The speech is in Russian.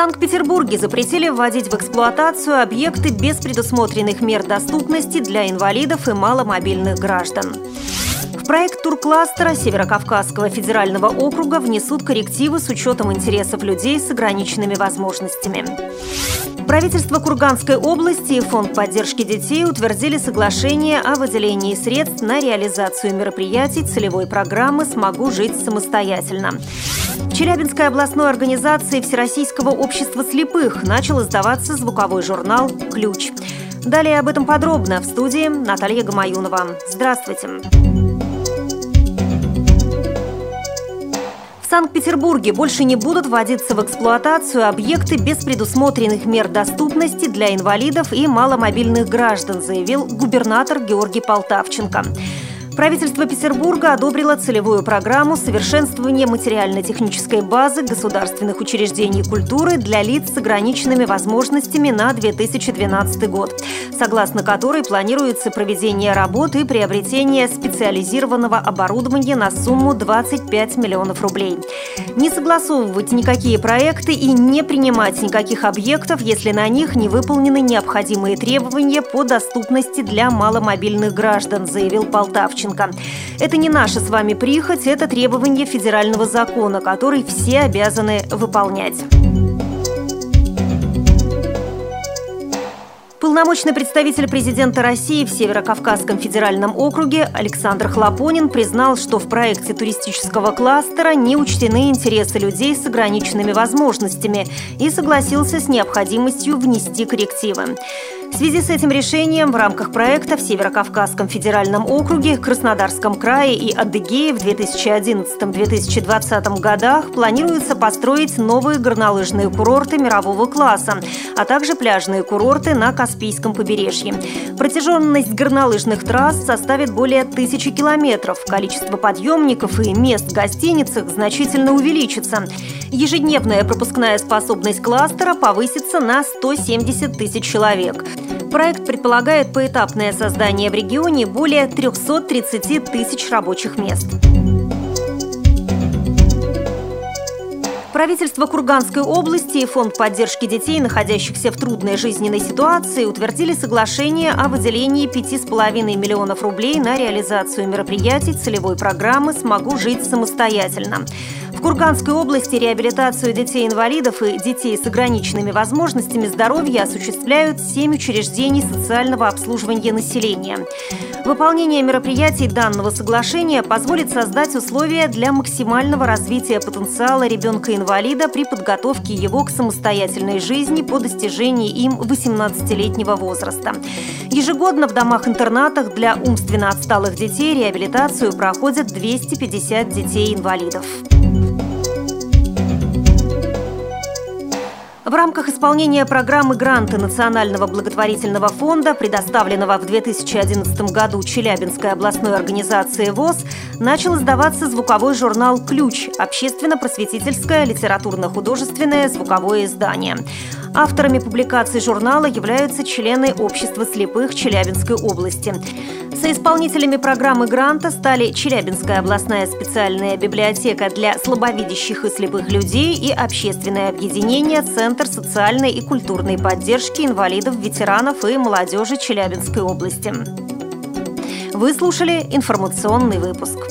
Санкт-Петербурге запретили вводить в эксплуатацию объекты без предусмотренных мер доступности для инвалидов и маломобильных граждан. Проект туркластера Северокавказского федерального округа внесут коррективы с учетом интересов людей с ограниченными возможностями. Правительство Курганской области и Фонд поддержки детей утвердили соглашение о выделении средств на реализацию мероприятий целевой программы «Смогу жить самостоятельно». В Челябинской областной организации Всероссийского общества слепых начал издаваться звуковой журнал «Ключ». Далее об этом подробно в студии Наталья Гамаюнова. Здравствуйте. В Санкт-Петербурге больше не будут вводиться в эксплуатацию объекты без предусмотренных мер доступности для инвалидов и маломобильных граждан, заявил губернатор Георгий Полтавченко. Правительство Петербурга одобрило целевую программу совершенствования материально-технической базы государственных учреждений культуры для лиц с ограниченными возможностями на 2012 год, согласно которой планируется проведение работ и приобретение специализированного оборудования на сумму 25 миллионов рублей. Не согласовывать никакие проекты и не принимать никаких объектов, если на них не выполнены необходимые требования по доступности для маломобильных граждан, заявил Полтавчин. Лещенко. Это не наша с вами прихоть, это требование федерального закона, который все обязаны выполнять. Полномочный представитель президента России в Северо-Кавказском федеральном округе Александр Хлопонин признал, что в проекте туристического кластера не учтены интересы людей с ограниченными возможностями и согласился с необходимостью внести коррективы. В связи с этим решением в рамках проекта в Северо-Кавказском федеральном округе, Краснодарском крае и Адыгее в 2011-2020 годах планируется построить новые горнолыжные курорты мирового класса, а также пляжные курорты на Каспийском побережье. Протяженность горнолыжных трасс составит более тысячи километров. Количество подъемников и мест в гостиницах значительно увеличится. Ежедневная пропускная способность кластера повысится на 170 тысяч человек. Проект предполагает поэтапное создание в регионе более 330 тысяч рабочих мест. Правительство Курганской области и Фонд поддержки детей, находящихся в трудной жизненной ситуации, утвердили соглашение о выделении 5,5 миллионов рублей на реализацию мероприятий целевой программы «Смогу жить самостоятельно». В Курганской области реабилитацию детей-инвалидов и детей с ограниченными возможностями здоровья осуществляют семь учреждений социального обслуживания населения. Выполнение мероприятий данного соглашения позволит создать условия для максимального развития потенциала ребенка-инвалида при подготовке его к самостоятельной жизни по достижении им 18-летнего возраста. Ежегодно в домах-интернатах для умственно отсталых детей реабилитацию проходят 250 детей-инвалидов. В рамках исполнения программы гранта Национального благотворительного фонда, предоставленного в 2011 году Челябинской областной организации ВОЗ, начал издаваться звуковой журнал «Ключ» – общественно-просветительское литературно-художественное звуковое издание. Авторами публикаций журнала являются члены Общества слепых Челябинской области. Соисполнителями программы гранта стали Челябинская областная специальная библиотека для слабовидящих и слепых людей и общественное объединение «Центр социальной и культурной поддержки инвалидов, ветеранов и молодежи Челябинской области. Вы слушали информационный выпуск.